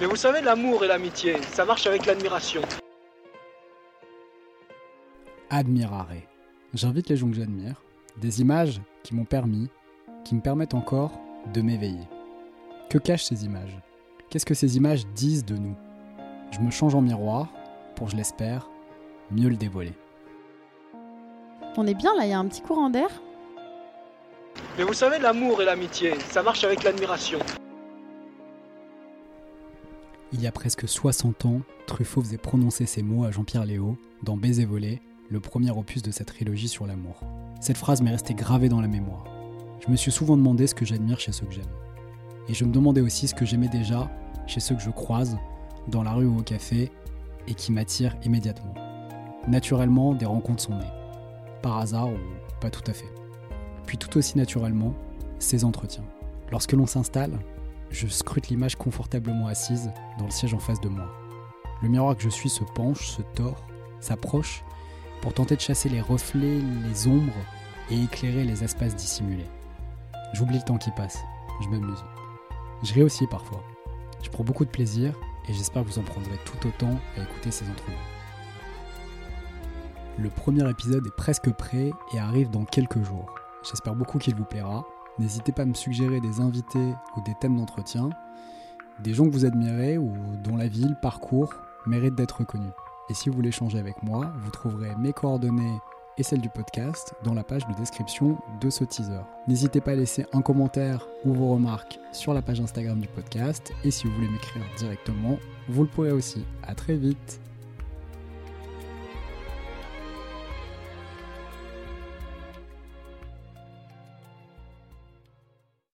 Mais vous savez, l'amour et l'amitié, ça marche avec l'admiration. Admirare. J'invite les gens que j'admire, des images qui m'ont permis, qui me permettent encore de m'éveiller. Que cachent ces images? Qu'est-ce que ces images disent de nous? Je me change en miroir pour, je l'espère, mieux le dévoiler. On est bien là, il y a un petit courant d'air? Mais vous savez, l'amour et l'amitié, ça marche avec l'admiration. Il y a presque 60 ans, Truffaut faisait prononcer ces mots à Jean-Pierre Léo dans Baiser volé, le premier opus de sa trilogie sur l'amour. Cette phrase m'est restée gravée dans la mémoire. Je me suis souvent demandé ce que j'admire chez ceux que j'aime. Et je me demandais aussi ce que j'aimais déjà chez ceux que je croise, dans la rue ou au café, et qui m'attirent immédiatement. Naturellement, des rencontres sont nées. Par hasard ou pas tout à fait. Puis tout aussi naturellement, ces entretiens. Lorsque l'on s'installe, je scrute l'image confortablement assise dans le siège en face de moi. Le miroir que je suis se penche, se tord, s'approche pour tenter de chasser les reflets, les ombres et éclairer les espaces dissimulés. J'oublie le temps qui passe, je m'amuse. Je ris aussi parfois. Je prends beaucoup de plaisir et j'espère que vous en prendrez tout autant à écouter ces entrevues. Le premier épisode est presque prêt et arrive dans quelques jours. J'espère beaucoup qu'il vous plaira. N'hésitez pas à me suggérer des invités ou des thèmes d'entretien, des gens que vous admirez ou dont la ville, parcours mérite d'être reconnu. Et si vous voulez échanger avec moi, vous trouverez mes coordonnées et celles du podcast dans la page de description de ce teaser. N'hésitez pas à laisser un commentaire ou vos remarques sur la page Instagram du podcast et si vous voulez m'écrire directement, vous le pourrez aussi. À très vite.